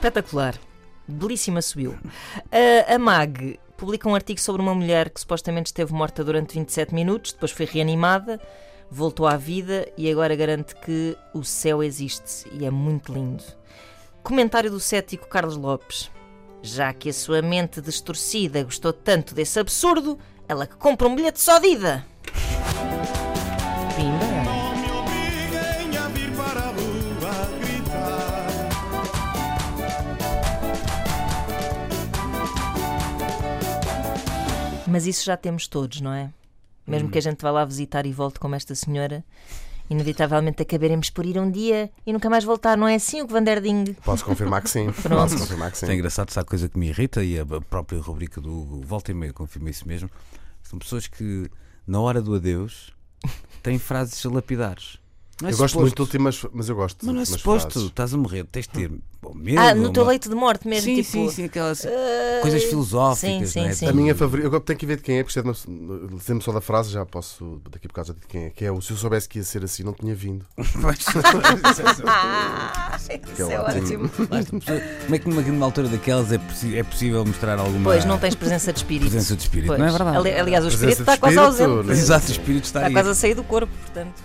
espetacular. Belíssima subiu. A, a MAG publica um artigo sobre uma mulher que supostamente esteve morta durante 27 minutos, depois foi reanimada, voltou à vida e agora garante que o céu existe e é muito lindo. Comentário do cético Carlos Lopes. Já que a sua mente distorcida gostou tanto desse absurdo, ela que compra um bilhete só de ida. Mas isso já temos todos, não é? Mesmo que a gente vá lá visitar e volte como esta senhora, inevitavelmente acabaremos por ir um dia e nunca mais voltar, não é assim o que Van der Ding? Posso confirmar que sim. Posso confirmar que sim. É engraçado, sabe coisa que me irrita e a própria rubrica do Hugo Volta e Meia confirma isso mesmo. São pessoas que, na hora do adeus, têm frases lapidares. Não é Eu gosto muito de últimas, mas eu gosto de Mas não é suposto, frases. estás a morrer, tens de ter bom, medo. Ah, no teu uma- leito de morte mesmo, Sim, tipo. sim, sim, aquelas "Ai". coisas filosóficas. Sim, não é? sim, sim. A minha favorita, eu tenho que ver de quem é, porque isto é só da frase, já posso, daqui por causa de quem é, que é o se eu soubesse que ia ser assim, não tinha vindo. Ah, isso é ótimo. Basta, pessoa- Como é que numa, altura daquelas é, é possível mostrar alguma Pois, não tens presença de espírito. presença de espírito? Pois. Não é verdade? Ali- Aliás, o espírito está quase espírito, ausente. Exato, o espírito está Está quase a sair do corpo, portanto.